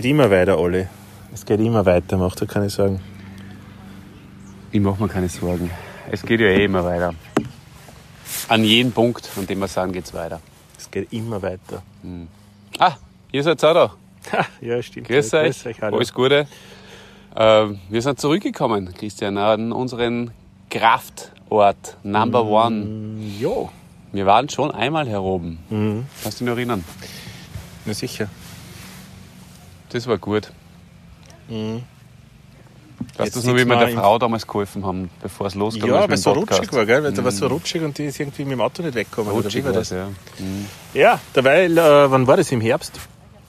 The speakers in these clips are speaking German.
Es geht immer weiter, Olli. Es geht immer weiter, macht dir keine Sorgen. Ich mache mir keine Sorgen. Es geht ja eh immer weiter. An jedem Punkt, an dem wir sagen, geht es weiter. Es geht immer weiter. Ah, ihr seid auch da. Ja, stimmt. Grüß ja, euch. hallo. Alles Gute. Äh, wir sind zurückgekommen, Christian, an unseren Kraftort Number One. Jo, Wir waren schon einmal hier oben. Mhm. Kannst du dich noch erinnern? na sicher. Das war gut. Mhm. Weißt du noch, wie wir der Frau damals geholfen haben, bevor es losgegangen Ja, weil es so Podcast? rutschig war, gell? Weil da war es so rutschig und die ist irgendwie mit dem Auto nicht weggekommen. Rutschig war das? ja. Mhm. Ja, derweil, äh, wann war das? Im Herbst?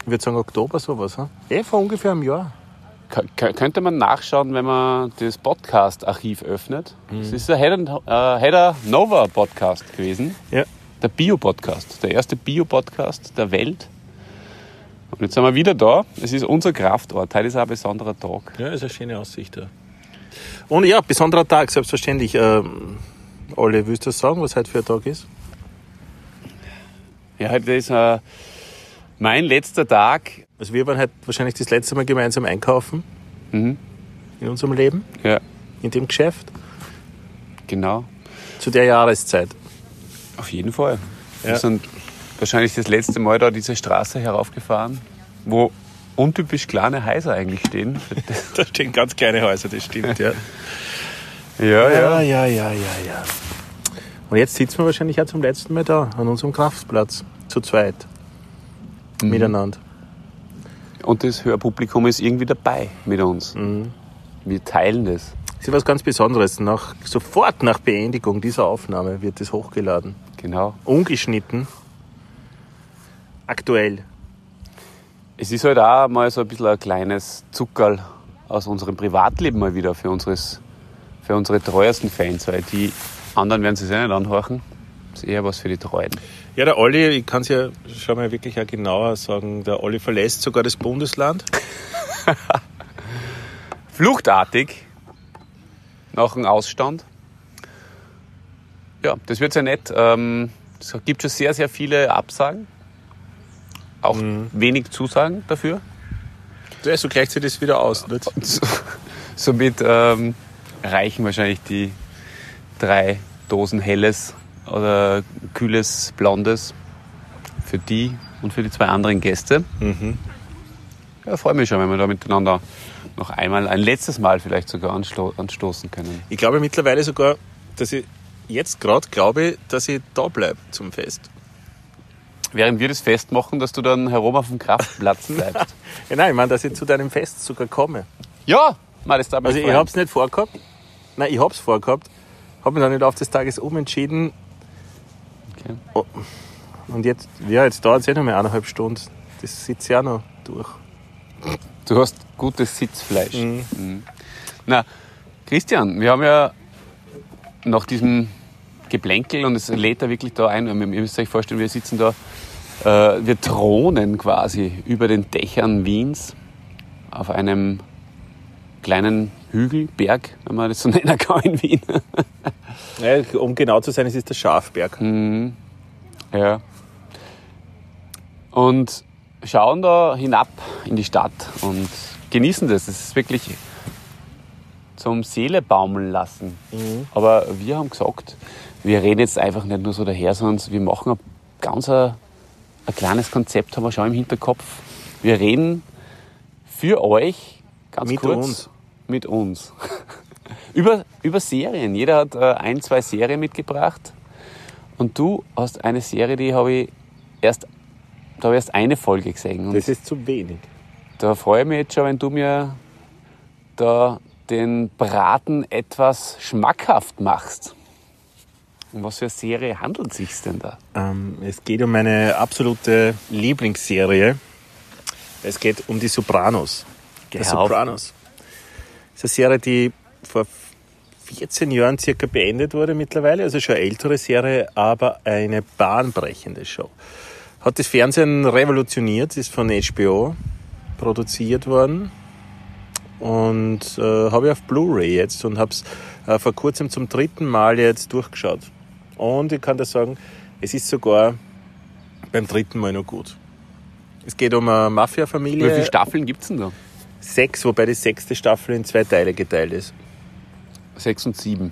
Ich würde sagen Oktober, sowas. Hm? Eh, vor ungefähr einem Jahr. K- Könnte man nachschauen, wenn man das Podcast-Archiv öffnet. Mhm. Es ist der Header, äh, Header Nova Podcast gewesen. Ja. Der Bio-Podcast. Der erste Bio-Podcast der Welt. Und jetzt sind wir wieder da. Es ist unser Kraftort. Heute ist auch ein besonderer Tag. Ja, ist eine schöne Aussicht da. Und ja, besonderer Tag, selbstverständlich. Ähm, Olli, willst du sagen, was heute für ein Tag ist? Ja, heute ist äh, mein letzter Tag. Also wir waren heute wahrscheinlich das letzte Mal gemeinsam einkaufen Mhm. in unserem Leben, Ja, in dem Geschäft, genau. zu der Jahreszeit. Auf jeden Fall. Ja. Wir sind wahrscheinlich das letzte Mal da diese Straße heraufgefahren, wo untypisch kleine Häuser eigentlich stehen. Da stehen ganz kleine Häuser, das stimmt, ja. ja, Ja, ja, ja, ja, ja. Und jetzt sitzen wir wahrscheinlich auch zum letzten Mal da, an unserem Kraftplatz, zu zweit, miteinander. Und das Hörpublikum ist irgendwie dabei mit uns. Wir teilen das. Das ist was ganz Besonderes. Nach, sofort nach Beendigung dieser Aufnahme wird das hochgeladen. Genau. Ungeschnitten. Aktuell. Es ist halt auch mal so ein bisschen ein kleines Zuckerl aus unserem Privatleben mal wieder für, unseres, für unsere treuesten Fans, weil die anderen werden sich eh nicht anhorchen. Das ist eher was für die Treuen. Ja, der Olli, ich kann es ja schon mal wirklich auch genauer sagen, der Olli verlässt sogar das Bundesland. Fluchtartig nach dem Ausstand. Ja, das wird sehr nett. Ähm, Es gibt schon sehr, sehr viele Absagen. Auch wenig Zusagen dafür. Ja, so gleicht sich das wieder aus. Nicht? So- Somit ähm, reichen wahrscheinlich die drei Dosen helles oder kühles Blondes für die und für die zwei anderen Gäste. Ja, freue mich schon, wenn wir da miteinander noch einmal, ein letztes Mal vielleicht sogar ansto anstoßen können. Ich glaube mittlerweile sogar, dass ich jetzt gerade glaube, dass ich da bleibe zum Fest. Während wir das festmachen, dass du dann herum auf dem Kraftplatz bleibst. Ja, nein, ich meine, dass ich zu deinem Fest sogar komme. ja, mal das Also ich habe es nicht vorgehabt. Nein, ich habe es vorgehabt. Habe mich dann nicht auf des Tages umentschieden. Okay. Oh. Und jetzt, ja, jetzt dauert es eh noch mal eineinhalb Stunden. Das sitzt ja noch durch. Du hast gutes Sitzfleisch. Mhm. Mhm. Na, Christian, wir haben ja nach diesem Geplänkel und es lädt da wirklich da ein. Ihr müsst euch vorstellen, wir sitzen da, wir thronen quasi über den Dächern Wiens auf einem kleinen Hügel, Berg, wenn man das so nennen kann in Wien. Ja, um genau zu sein, es ist der Schafberg. Ja. Und schauen da hinab in die Stadt und genießen das. Das ist wirklich zum Seele baumeln lassen. Aber wir haben gesagt, wir reden jetzt einfach nicht nur so daher, sondern wir machen ein ganz ein, ein kleines Konzept, haben wir schon im Hinterkopf. Wir reden für euch ganz Mit kurz uns. mit uns. über, über Serien. Jeder hat äh, ein, zwei Serien mitgebracht. Und du hast eine Serie, die habe ich erst, da habe ich erst eine Folge gesehen. Und Das ist zu wenig. da freue ich mich jetzt schon, wenn du mir da den Braten etwas schmackhaft machst. Um was für eine Serie handelt es sich denn da? Ähm, es geht um meine absolute Lieblingsserie. Es geht um die Sopranos. Die. Sopranos. Das ist eine Serie, die vor 14 Jahren circa beendet wurde mittlerweile. Also schon eine ältere Serie, aber eine bahnbrechende Show. Hat das Fernsehen revolutioniert, ist von HBO produziert worden. Und äh, habe ich auf Blu-ray jetzt und habe es äh, vor kurzem zum dritten Mal jetzt durchgeschaut. Und ich kann dir sagen, es ist sogar beim dritten Mal noch gut. Es geht um eine Wie Mafia-Familie. viele Staffeln gibt es denn da? Sechs, wobei die sechste Staffel in zwei Teile geteilt ist. Sechs und sieben.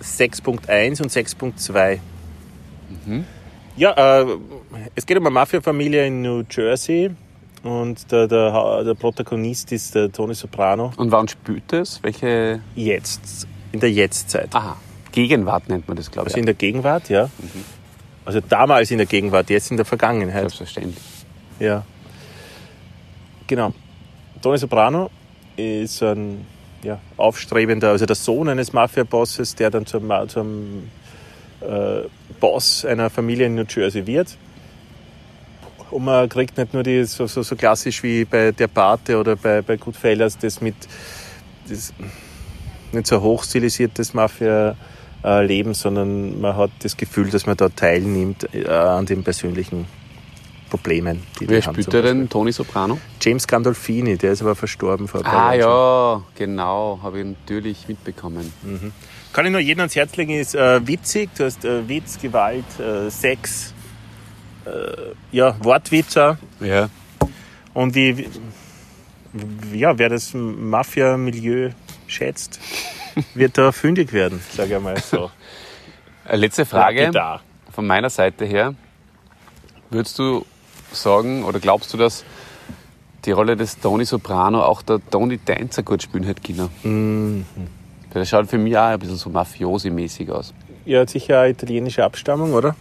6.1 und 6.2. Ja, äh, es geht um eine Mafia-Familie in New Jersey und der, der, der Protagonist ist der Tony Soprano. Und wann spielt es? Welche. Jetzt, in der Jetztzeit. Aha. Gegenwart nennt man das, glaube ich. Also in der Gegenwart, ja. Also damals in der Gegenwart, jetzt in der Vergangenheit. Selbstverständlich. Ja. Genau. Tony Soprano ist ein ja, aufstrebender, also der Sohn eines Mafia-Bosses, der dann zum, zum äh, Boss einer Familie in New Jersey wird. Und man kriegt nicht nur die, so, so, so klassisch wie bei Der Pate oder bei, bei Goodfellas, das mit das nicht so hochstilisiertes Mafia-Leben, sondern man hat das Gefühl, dass man da teilnimmt äh, an den persönlichen Problemen, die die Wer haben. spielt der denn? Tony Soprano? James Gandolfini, der ist aber verstorben vor ein paar Ah Jahren ja, genau. Habe ich natürlich mitbekommen. Kann ich nur jedem ans Herz legen, ist äh, witzig. Du hast äh, Witz, Gewalt, äh, Sex, äh, ja, Wortwitzer. Ja. Und wie, ja, wer das Mafia-Milieu schätzt, wird da fündig werden, sage ich mal so. Letzte Frage von meiner Seite her. Würdest du sagen oder glaubst du, dass die Rolle des Tony Soprano auch der Tony Dancer gut spielen hätte können? Mhm. Der schaut für mich auch ein bisschen so Mafiosi-mäßig aus. Er hat sicher eine italienische Abstammung, oder?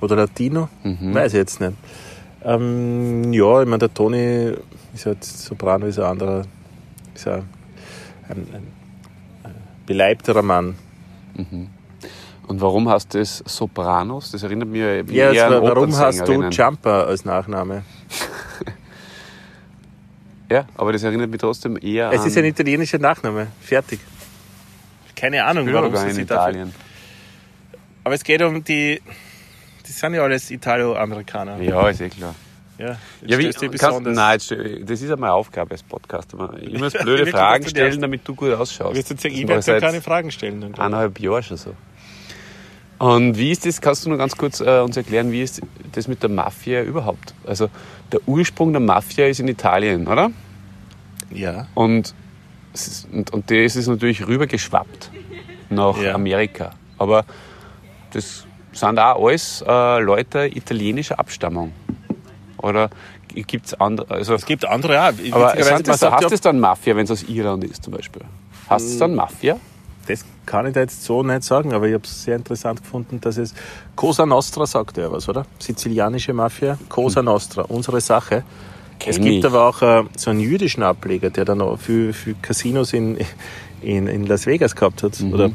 Oder Latino? Weiß ich jetzt nicht. Ähm, ja, ich meine, der Toni ist halt Soprano, ist ein anderer, ist ein, ein, ein beleibterer Mann. Und warum heißt das Sopranos? Das erinnert mich eher Ja, an also, warum hast du. Jumper als Nachname? Ja, aber das erinnert mich trotzdem eher Es an... ist ein italienischer Nachname. Fertig. Keine Ahnung, warum sie in sich dafür... Italien. Aber es geht um die... Die sind ja alles Italo-Amerikaner. Ja, ist eh klar. Ja, jetzt Ja, wie, kannst, nein, jetzt das ist ja meine Aufgabe als Podcaster. Ich muss blöde Fragen stellen, damit du gut ausschaust. Wirst du sagen, Das ich werde seit keine Fragen stellen. Dann, eineinhalb Jahren schon so. Und wie ist das, kannst du nur ganz kurz äh, uns erklären, wie ist das mit der Mafia überhaupt? Also der Ursprung der Mafia ist in Italien, oder? Ja. Und, ist, und, und das ist natürlich rübergeschwappt nach Ja. Amerika. Aber das sind auch alles äh, Leute italienischer Abstammung. Oder gibt es andere? Also, Es gibt andere, ja. aber also, sagt heißt es dann Mafia, wenn es aus Irland ist zum Beispiel? Heißt es dann Mafia? Das kann ich da jetzt so nicht sagen, aber ich habe es sehr interessant gefunden, dass es Cosa Nostra sagt ja was, oder? Sizilianische Mafia, Cosa Nostra, unsere Sache. es Kenn gibt ich. aber auch äh, so einen jüdischen Ableger, der dann auch für, für Casinos in, in, in Las Vegas gehabt hat oder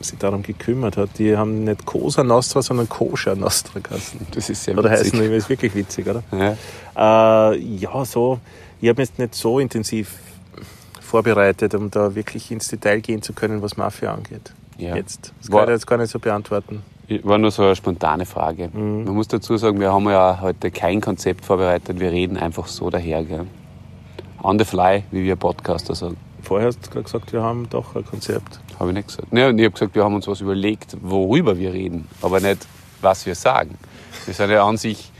sich darum gekümmert hat. Die haben nicht Cosa Nostra, sondern Koscher Nostra geheißen. Das ist sehr Oder witzig. heißen die, ist wirklich witzig, oder? Ja. Äh, ja, so. Ich habe mich jetzt nicht so intensiv vorbereitet, um da wirklich ins Detail gehen zu können, was Mafia angeht. Ja. Jetzt. Das War- kann ich jetzt gar nicht so beantworten. War nur so eine spontane Frage. Mhm. Man muss dazu sagen, wir haben ja heute kein Konzept vorbereitet, wir reden einfach so daher. Gell? On the fly, wie wir Podcaster sagen. Vorher hast du gerade gesagt, wir haben doch ein Konzept. Habe ich nicht gesagt. Nee, und ich habe gesagt, wir haben uns was überlegt, worüber wir reden, aber nicht, was wir sagen. Wir sind ja an sich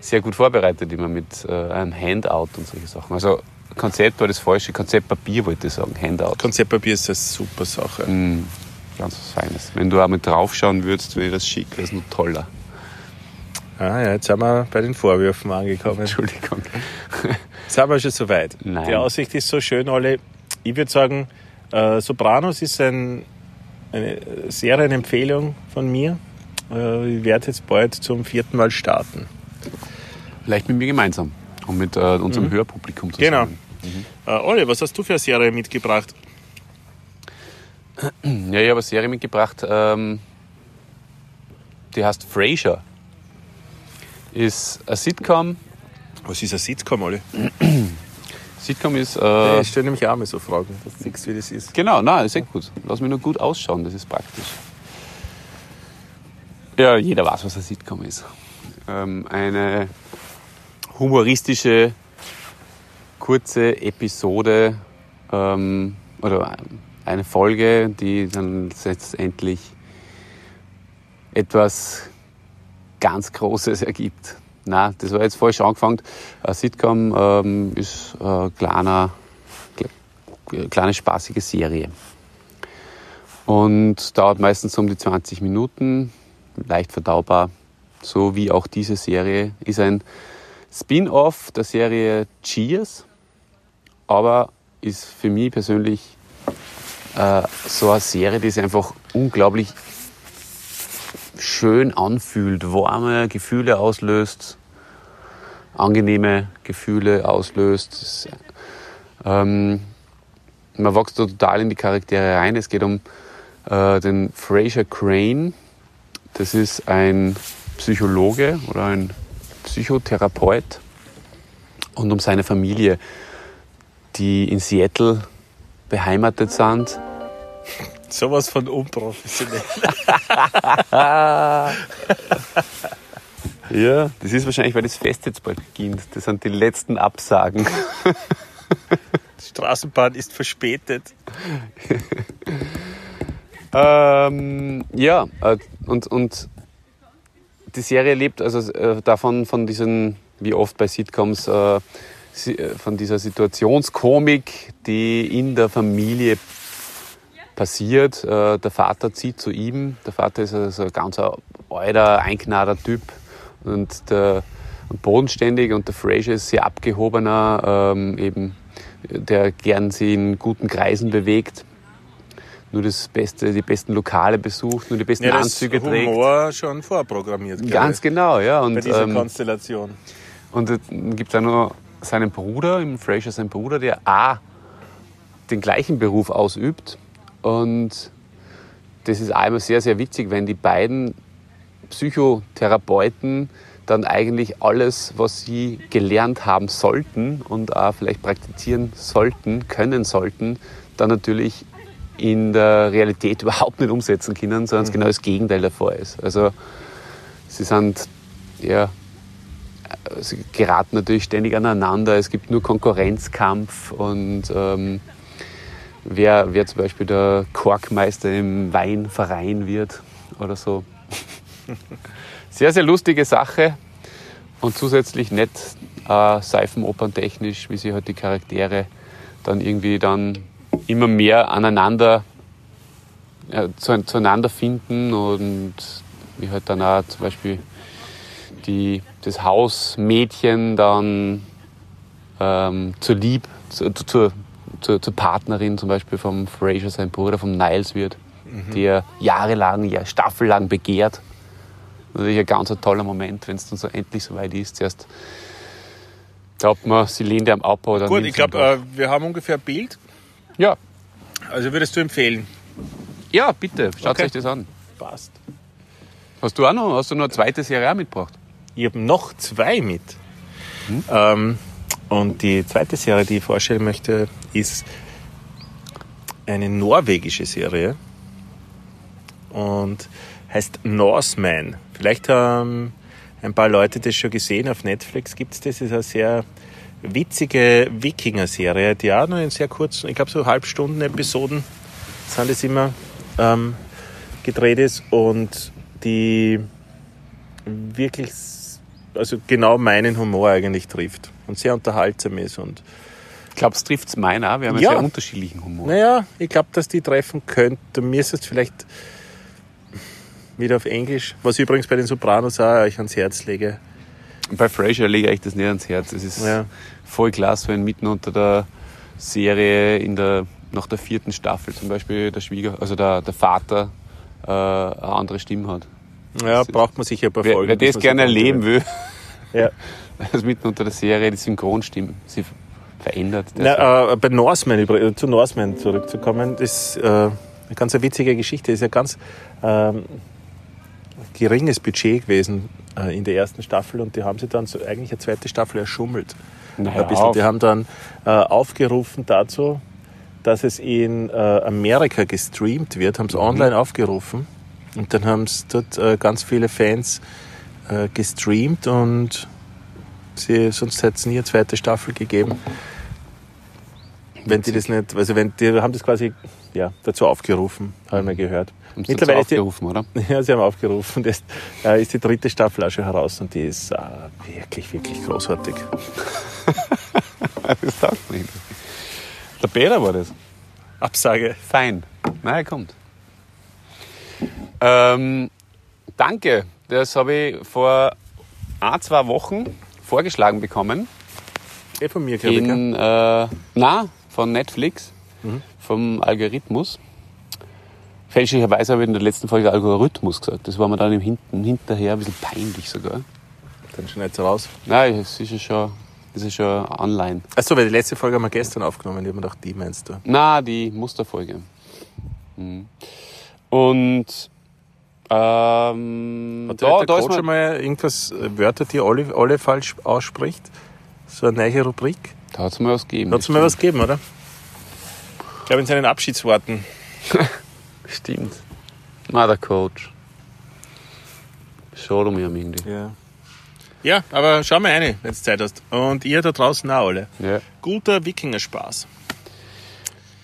sehr gut vorbereitet, immer mit äh, einem Handout und solche Sachen. Also Konzept war das falsche, Konzeptpapier wollte ich sagen, Handout. Konzeptpapier ist eine super Sache. Mm, ganz was Feines. Wenn du einmal draufschauen würdest, wäre das schick, wäre es noch toller. Ah, ja, jetzt sind wir bei den Vorwürfen angekommen. Entschuldigung. Jetzt sind wir schon soweit. Nein. Die Aussicht ist so schön, Olli. Ich würde sagen, äh, Sopranos ist ein, eine Serienempfehlung von mir. Äh, ich werde jetzt bald zum vierten Mal starten. Vielleicht mit mir gemeinsam und mit äh, unserem Hörpublikum Genau. zusammen. Äh, Olli, was hast du für eine Serie mitgebracht? Ja, ich habe eine Serie mitgebracht, ähm, die heißt Frasier. Ist eine Sitcom. Was ist ein Sitcom, Olli? Sitcom ist. Äh, ich stelle nämlich auch mal so Fragen, dass du siehst, wie das ist. Genau, nein, ist echt gut. Lass mich nur gut ausschauen, das ist praktisch. Ja, jeder weiß, was ein Sitcom ist. Ähm, eine humoristische, kurze Episode ähm, oder eine Folge, die dann letztendlich etwas ganz Großes ergibt. Nein, das war jetzt falsch angefangen. Ein Sitcom ähm, ist eine kleiner, kleine spaßige Serie. Und dauert meistens um die 20 Minuten, leicht verdaubar, so wie auch diese Serie. Ist ein Spin-off der Serie Cheers, aber ist für mich persönlich äh, so eine Serie, die sich einfach unglaublich schön anfühlt, warme Gefühle auslöst, angenehme Gefühle auslöst. Das, ähm, man wächst total in die Charaktere rein. Es geht um äh, den Fraser Crane. Das ist ein Psychologe oder ein Psychotherapeut und um seine Familie, die in Seattle beheimatet sind. Sowas von unprofessionell. ja, das ist wahrscheinlich, weil das Fest jetzt bald beginnt. Das sind die letzten Absagen. Die Straßenbahn ist verspätet. ähm, ja, äh, und, und die Serie lebt also äh, davon, von diesen, wie oft bei Sitcoms, äh, von dieser Situationskomik, die in der Familie passiert. Der Vater zieht zu ihm. Der Vater ist also ein ganz alter, einknader Typ und der und bodenständig und der Fraser ist sehr abgehobener, ähm, eben, der gern sich in guten Kreisen bewegt nur das Beste, die besten Lokale besucht, nur die besten ja, Anzüge das trägt. Humor schon vorprogrammiert. Ganz genau, ja. Und, bei dieser ähm, Konstellation. Und dann gibt es auch noch seinen Bruder, im Fraser sein Bruder, der A, den gleichen Beruf ausübt. Und das ist immer sehr, sehr witzig, wenn die beiden Psychotherapeuten dann eigentlich alles, was sie gelernt haben sollten und auch vielleicht praktizieren sollten, können sollten, dann natürlich in der Realität überhaupt nicht umsetzen können, sondern es mhm. genau das Gegenteil davor ist. Also sie sind ja, sie geraten natürlich ständig aneinander, es gibt nur Konkurrenzkampf und ähm, wer, wer zum Beispiel der Korkmeister im Weinverein wird oder so. Sehr, sehr lustige Sache und zusätzlich nett äh, seifenoperntechnisch, wie sie halt die Charaktere dann irgendwie dann immer mehr aneinander, äh, zu, zueinander finden und wie halt dann auch zum Beispiel die, das Hausmädchen dann ähm, zur Lieb, zu, zur, zur, zur, Partnerin zum Beispiel vom Fraser, sein Bruder, vom Niles wird, mhm. der jahrelang, ja, staffellang begehrt. Natürlich ein ganz ein toller Moment, wenn es dann so endlich so weit ist. Zuerst glaubt man, sie lehnt am Abbau. Dann Gut, ich glaube, äh, wir haben ungefähr ein Bild. Ja. Also würdest du empfehlen? Ja, bitte, schaut okay. euch das an. Passt. Hast du auch noch, hast du noch eine zweite Serie auch mitgebracht? Ich habe noch zwei mit. Hm? Ähm, und die zweite Serie, die ich vorstellen möchte, ist eine norwegische Serie und heißt Norseman. Vielleicht haben ein paar Leute das schon gesehen. Auf Netflix gibt es das. ist eine sehr witzige Wikinger-Serie, die auch nur in sehr kurzen, ich glaube so Halbstunden-Episoden sind es immer ähm, gedreht ist und die wirklich also genau meinen Humor eigentlich trifft und sehr unterhaltsam ist und Glaubst du, trifft es meinen auch? Wir haben ja sehr unterschiedlichen Humor. Naja, ich glaube, dass die treffen könnte. Mir ist es vielleicht wieder auf Englisch, was ich übrigens bei den Sopranos auch euch ans Herz lege. Bei Frasier lege ich das nicht ans Herz. Es ist ja. voll klasse, wenn mitten unter der Serie in der, nach der vierten Staffel zum Beispiel der Schwieger, also der, der Vater äh, eine andere Stimme hat. Ja, das braucht man sicher ein paar wer, Folgen. Wer das gerne erleben will, ja. also mitten unter der Serie die Synchronstimme sie verändert. Na, äh, bei Norseman, zu Norseman zurückzukommen, ist äh, eine ganz witzige Geschichte. Das ist ja ganz ähm, geringes Budget gewesen äh, in der ersten Staffel und die haben sie dann so eigentlich eine zweite Staffel erschummelt. Naja, ein bisschen. Die haben dann äh, aufgerufen dazu, dass es in äh, Amerika gestreamt wird, haben es mhm. online aufgerufen und dann haben es dort äh, ganz viele Fans äh, gestreamt und sie, sonst hätte es nie eine zweite Staffel gegeben. wenn die das nicht, also wenn die haben das quasi ja, dazu aufgerufen, habe ich mal gehört. Haben sie Mittlerweile dazu ist die- aufgerufen, oder? Ja, sie haben aufgerufen. Das äh, ist die dritte Staffel auch schon heraus und die ist äh, wirklich, wirklich großartig. Das sagt mir nicht. Der Peter war das. Absage. Fein. Na, er kommt. Ähm, danke. Das habe ich vor ein, zwei Wochen vorgeschlagen bekommen. Eh von mir, glaube ich. In, äh, na, von Netflix, vom Algorithmus. Fälschlicherweise habe ich in der letzten Folge Algorithmus gesagt. Das war mir dann im Hinten, hinterher ein bisschen peinlich sogar. Dann schneid's raus. Nein, es ist ja schon, das ist schon online. Achso, weil die letzte Folge haben wir gestern aufgenommen. Ich habe mir gedacht, die meinst du. Na, die Musterfolge. Mhm. Und ähm, Hat da, der da ist Coach schon man, mal irgendwas, Wörter, die alle, alle falsch ausspricht? So eine neue Rubrik? da hat es mal was gegeben. Hat es mal was gegeben, oder? Ich glaube, in seinen Abschiedsworten. Stimmt. Na, der Coach. Schade um ihn irgendwie. Ja. Ja, aber schau mal rein, wenn du Zeit hast. Und ihr da draußen auch alle. Ja. Guter Wikingerspaß.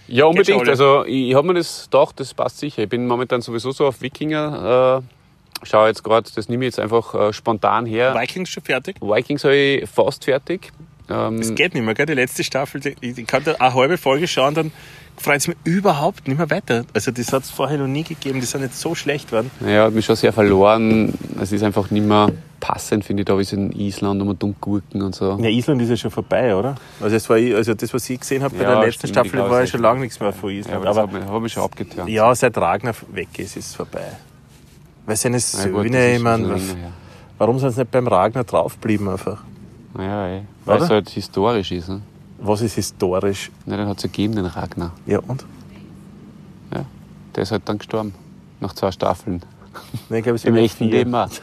Ja, unbedingt. Also ich, ich habe mir das gedacht, das passt sicher. Ich bin momentan sowieso so auf Wikinger. Äh, schau jetzt gerade, das nehme ich jetzt einfach äh, spontan her. Vikings schon fertig? Vikings habe ich fast fertig. Ähm, Das geht nicht mehr, gell? Die letzte Staffel, die, ich kann da eine halbe Folge schauen, dann freut es mich überhaupt nicht mehr weiter. Also das hat es vorher noch nie gegeben, die sind nicht so schlecht geworden. ja, hat mich schon sehr verloren. Es ist einfach nicht mehr passend, finde ich. Da ist in Island und Dunkgurken und so. Ja, Island ist ja schon vorbei, oder? Also das, war, also das was ich gesehen habe bei Ja, der letzten stimmt, Staffel, war ja schon lange nichts mehr von Ja, Island. aber das aber hat mich, hat mich schon abgetönt. ja, seit Ragnar weg ist, ist es vorbei. Weil seine Ja, Söhne, gut, das ist ich meine, warum sind sie nicht beim Ragnar draufgeblieben einfach? Ja, ey. Weil es halt historisch ist. Ne? Was ist historisch? Ja, den hat es gegeben, den Ragnar. Ja, und? Ja. Der ist halt dann gestorben. Nach zwei Staffeln. Nein, ich glaube, es Im echten. Leben auch.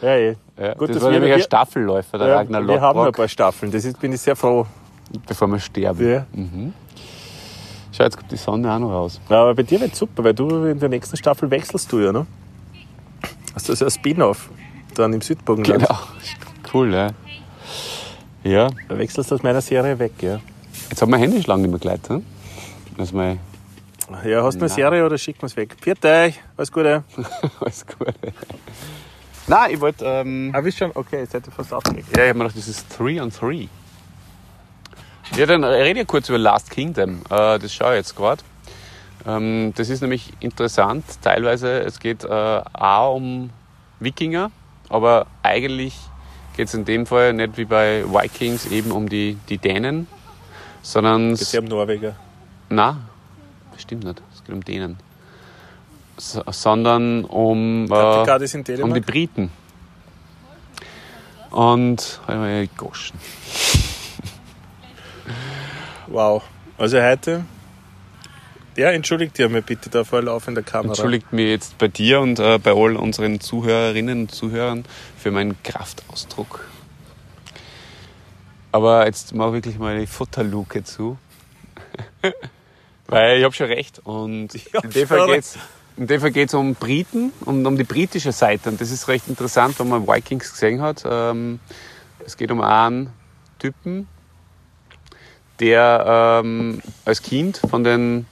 Ja, eh. Ja, Gut, das dass war wir- nämlich ein Staffelläufer, der Ja, Ragnar wir haben noch ein paar Staffeln, das ist, bin ich sehr froh. bevor wir sterben. Ja. Schau, jetzt kommt die Sonne auch noch raus. Ja, aber bei dir wird super, weil du in der nächsten Staffel wechselst du ja, ne? Hast du so ein Spin-off dann im Südburgenland? Genau. Cool, ja. Ja, Da wechselst du aus meiner Serie weg, ja. jetzt hat mein Handy schon lange nicht mehr geleitet. Hm? Also mein, Ja, hast du eine Nein. Serie oder schicken wir es weg? Viert euch, alles Gute. alles gut. Nein, ich wollte, ähm, Ah, wisst schon, okay, jetzt hätte ich fast aufgelegt. ja, ich habe mir gedacht, das ist 3 on 3. Ja, dann rede ich kurz über Last Kingdom. Äh, das schaue ich jetzt gerade. Ähm, das ist nämlich interessant. Teilweise, es geht äh, auch um Wikinger, aber eigentlich geht es in dem Fall nicht wie bei Vikings eben um die, die Dänen, sondern Jetzt haben Norweger. Na, stimmt nicht. Es geht um denen. S sondern um, äh, um die. Briten. Und Goschen. Wow. Also heute. Ja, entschuldigt ihr mir bitte da vor laufender Kamera. Entschuldigt mir jetzt bei dir und äh, bei all unseren Zuhörerinnen und Zuhörern für meinen Kraftausdruck. Aber jetzt mach wirklich mal die Futterluke zu. Weil ich habe schon recht. Und Ich in dem Fall geht's in dem Fall geht's um Briten, um, um die britische Seite. Und das ist recht interessant, wenn man Vikings gesehen hat. Ähm, es geht um einen Typen, der ähm, als Kind von den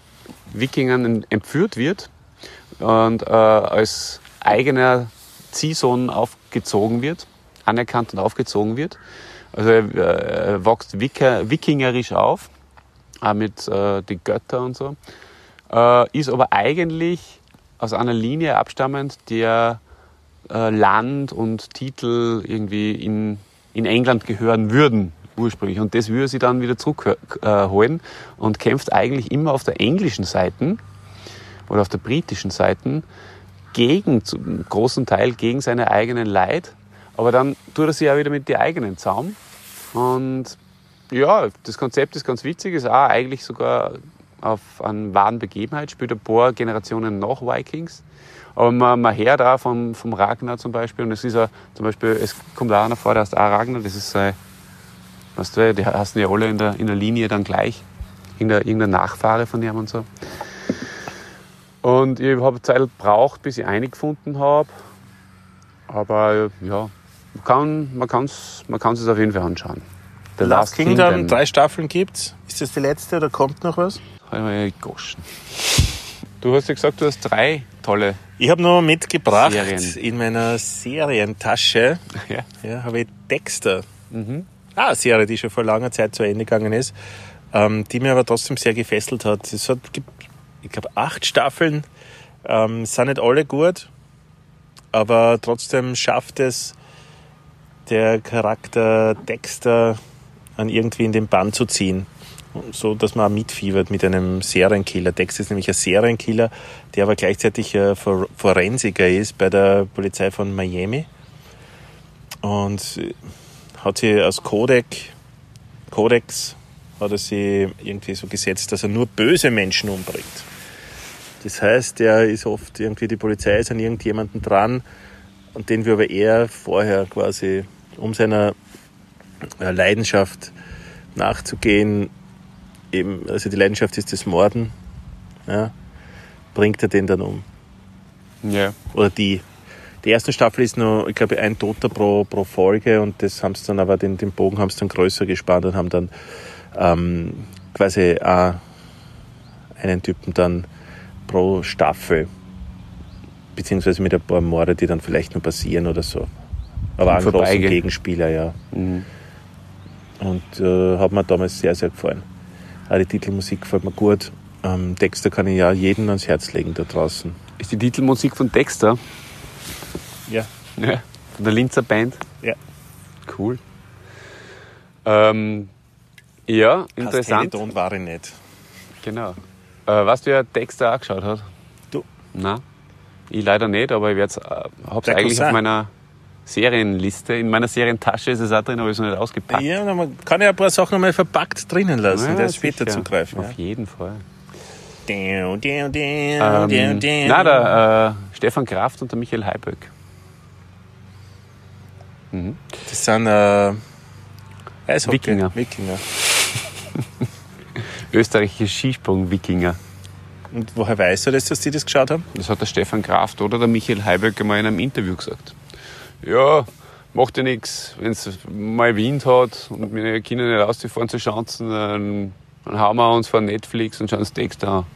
Wikingern entführt wird und äh, als eigener Ziehsohn aufgezogen wird, anerkannt und aufgezogen wird. Also er, äh, wächst wikingerisch auf, auch mit äh, den Göttern und so, äh, ist aber eigentlich aus einer Linie abstammend, der äh, Land und Titel irgendwie in, in England gehören würden ursprünglich. Und das würde sie dann wieder zurückholen und kämpft eigentlich immer auf der englischen Seite oder auf der britischen Seite gegen, zum großen Teil gegen seine eigenen Leid. Aber dann tut er sich ja wieder mit die eigenen Zaum. Und ja, das Konzept ist ganz witzig, ist auch eigentlich sogar auf einen wahren Begebenheit, spielt ein paar Generationen nach Vikings. Aber man, man hört auch vom, vom Ragnar zum Beispiel, und es ist ja zum Beispiel, es kommt auch einer vor, der heißt auch Ragnar, das ist sein, weißt du, die heißen ja alle in der, in der Linie dann gleich, irgendein, irgendein Nachfahre von ihm und so. Und ich habe Zeit gebraucht, bis ich eine gefunden habe. Aber ja, man kann man kann's, man kann's es auf jeden Fall anschauen. The Last Kingdom, drei Staffeln gibt's. Ist das die letzte oder kommt noch was? Einmal Goschen. Du hast ja gesagt, du hast drei tolle. Ich habe noch mitgebracht Serien. in meiner Serientasche. Ja. Ja, habe ich Dexter. Ah, Serie, die schon vor langer Zeit zu Ende gegangen ist, ähm, die mir aber trotzdem sehr gefesselt hat. Es hat, gibt, ich glaube, acht Staffeln. Ähm, sind nicht alle gut, aber trotzdem schafft es der Charakter Dexter an irgendwie in den Bann zu ziehen. So, dass man auch mitfiebert mit einem Serienkiller. Dexter ist nämlich ein Serienkiller, der aber gleichzeitig ein For- Forensiker ist bei der Polizei von Miami. Und äh, hat sie als Kodex, Kodex hat er sie irgendwie so gesetzt, dass er nur böse Menschen umbringt. Das heißt, er ist oft irgendwie, die Polizei ist an irgendjemanden dran und den wir aber er vorher quasi, um seiner äh, Leidenschaft nachzugehen, eben, also die Leidenschaft ist das Morden, ja, bringt er den dann um. Ja. Oder die. Die erste Staffel ist nur, ich glaube, ein Toter pro, pro Folge und das haben sie dann aber, den, den Bogen haben sie dann größer gespannt und haben dann ähm, quasi auch einen Typen dann pro Staffel, beziehungsweise mit ein paar Morde, die dann vielleicht nur passieren oder so. Aber Im einen großen. Gegenspieler, ja. Mhm. Und äh, hat mir damals sehr, sehr gefallen. Auch die Titelmusik gefällt mir gut. Ähm, Dexter kann ich ja jedem ans Herz legen da draußen. Ist die Titelmusik von Dexter? Ja. Von der Linzer Band? Ja. Cool. Ähm, ja, interessant. Ton war ich nicht. Genau. Äh, weißt du, wer Dexter angeschaut hat? Du. Na, ich leider nicht, aber ich äh, hab's Der eigentlich Cousin. auf meiner Serienliste. In meiner Serientasche ist es auch drin, aber ich es noch nicht ausgepackt. Ja, man kann ja ein paar Sachen mal verpackt drinnen lassen, Ja, das später sicher. zugreifen. Auf jeden Fall. Ja. Däu, däu, Ähm, na, der äh, Stefan Kraft und der Michael Heiböck. Das sind äh, Eishockey. Wikinger. Wikinger. Österreichische Skisprung-Wikinger. Und woher weißt du das, dass die das geschaut haben? Das hat der Stefan Kraft oder der Michael Heiböck einmal in einem Interview gesagt. Ja, macht ja nichts, wenn es mal Wind hat und meine Kinder nicht rausfahren zu Schanzen, dann, dann hauen wir uns vor Netflix und schauen uns Text an.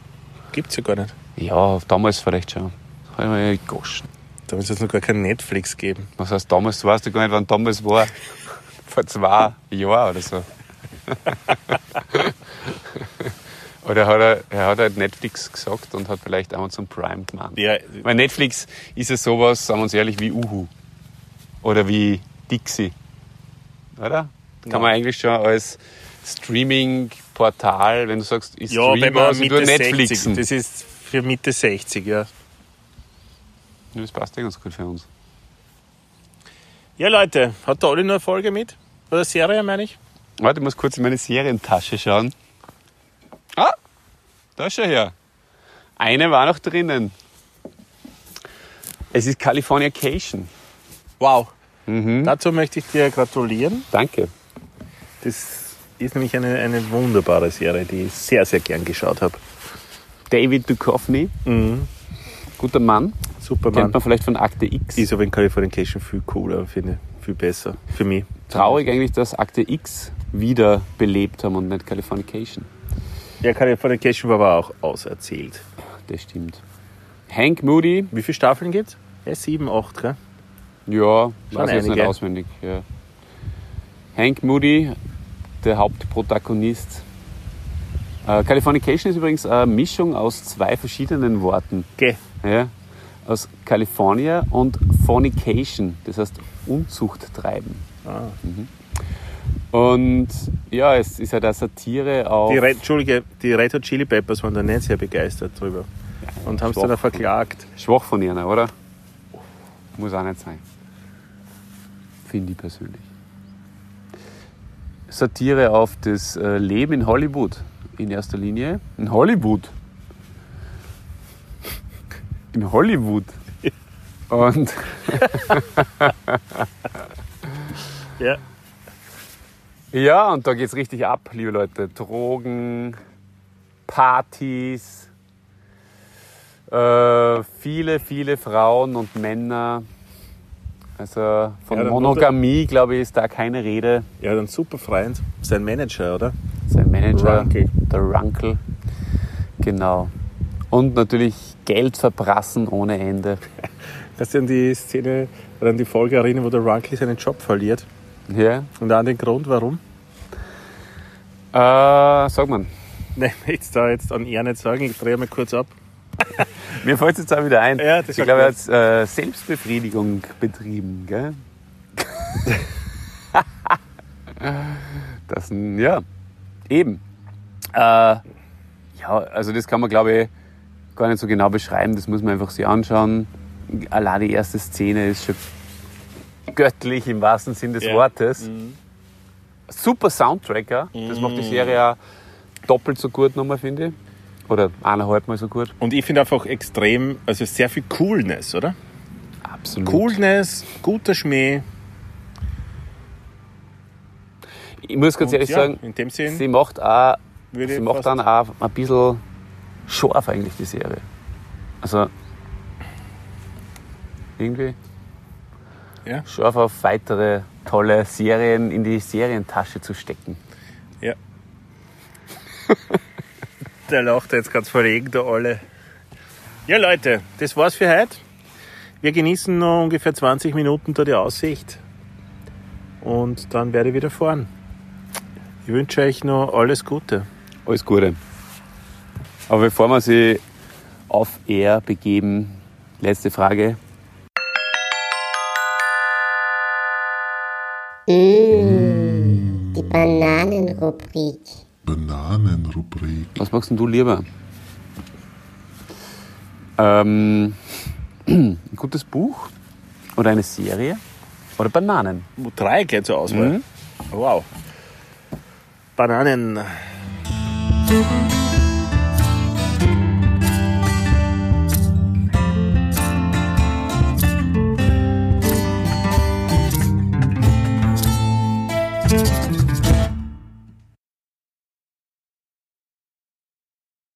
Gibt's ja gar nicht. Ja, damals vielleicht schon. Da hab ich mir gegoschen. Da wird es noch gar kein Netflix geben. Was heißt damals? Du weißt ja gar nicht, wann damals war. Vor zwei Jahren oder so. oder hat er, er hat halt Netflix gesagt und hat vielleicht Amazon Prime gemeint. Ja, Weil Netflix ist ja sowas, sagen wir uns ehrlich, wie Uhu. Oder wie Dixie. Oder? Kann Ja. man eigentlich schon als Streaming-Portal, wenn du sagst, ich ja streame tue Mitte Netflixen. 60, das ist für Mitte 60, ja. Das passt ja ganz gut für uns. Ja, Leute, hat der Olli noch eine Folge mit? Oder Serie, meine ich? Warte, ich muss kurz in meine Serientasche schauen. Ah, da schau her. Eine war noch drinnen. Es ist Californication. Wow. Mhm. Dazu möchte ich dir gratulieren. Danke. Das ist nämlich eine, eine wunderbare Serie, die ich sehr, sehr gern geschaut habe. David Duchovny, Mhm. Guter Mann. Superman. Kennt man vielleicht von Akte X. Ist aber in Californication viel cooler, finde ich. Viel besser. Für mich. Traurig eigentlich, dass Akte X wieder belebt haben und nicht Californication. Ja, Californication war aber auch auserzählt. Das stimmt. Hank Moody, Wie viele Staffeln gibt's? Ja, sieben, acht, gell? ja, weiß ich jetzt nicht auswendig. Ja. Hank Moody, der Hauptprotagonist. Äh, Californication ist übrigens eine Mischung aus zwei verschiedenen Worten. Geh. Ja, aus California und Fornication, das heißt Unzucht treiben. Ah. Und ja, es ist halt eine Satire auf. Die Red, Entschuldige, die Red Hot Chili Peppers waren da nicht sehr begeistert drüber. Und haben es dann auch verklagt. Schwach von ihnen, oder? Muss auch nicht sein. Finde ich persönlich. Satire auf das äh, Leben in Hollywood in erster Linie. In Hollywood. In Hollywood. Und Ja. ja, und da geht's richtig ab, liebe Leute. Drogen, Partys, äh, viele, viele Frauen und Männer Also von Ja, dann Monogamie, glaube ich, ist da keine Rede. Hat einen super Freund, sein Manager, oder? Manager, Runkel. der Runkel. Genau. Und natürlich Geld verprassen ohne Ende. Kannst du an die Szene oder an die Folge erinnern, wo der Runkel seinen Job verliert? Ja. Und an den Grund, warum? Äh, sag mal. Nein, jetzt da jetzt an er nicht sagen, ich drehe mal kurz ab. Mir fällt es jetzt auch wieder ein. Ja, ich glaube, er hat äh, Selbstbefriedigung betrieben, gell? das, ja, eben. Äh, ja, also das kann man, glaube ich, gar nicht so genau beschreiben. Das muss man einfach sich anschauen. Allein die erste Szene ist schon göttlich im wahrsten Sinn des Ja. Wortes. Super Soundtracker. Das macht die Serie auch doppelt so gut nochmal, finde ich. Oder eineinhalb Mal so gut. Und ich finde einfach extrem, also sehr viel Coolness, oder? Absolut. Coolness, guter Schmäh. Ich muss ganz ehrlich ja, sagen, sie macht auch, sie macht dann auch ein bisschen scharf eigentlich die Serie. Also irgendwie Ja. scharf auf weitere tolle Serien in die Serientasche zu stecken. Ja. Der lacht jetzt ganz verlegen, da alle. Ja, Leute, das war's für heute. Wir genießen noch ungefähr 20 Minuten da die Aussicht. Und dann werde ich wieder fahren. Ich wünsche euch noch alles Gute. Alles Gute. Aber bevor wir sie auf Air begeben, letzte Frage. Die Bananenrubrik. Bananenrubrik. Was magst denn du lieber? Ähm, ein gutes Buch oder eine Serie oder Bananen? Drei gleich zur Auswahl. Mhm. Wow. Bananen.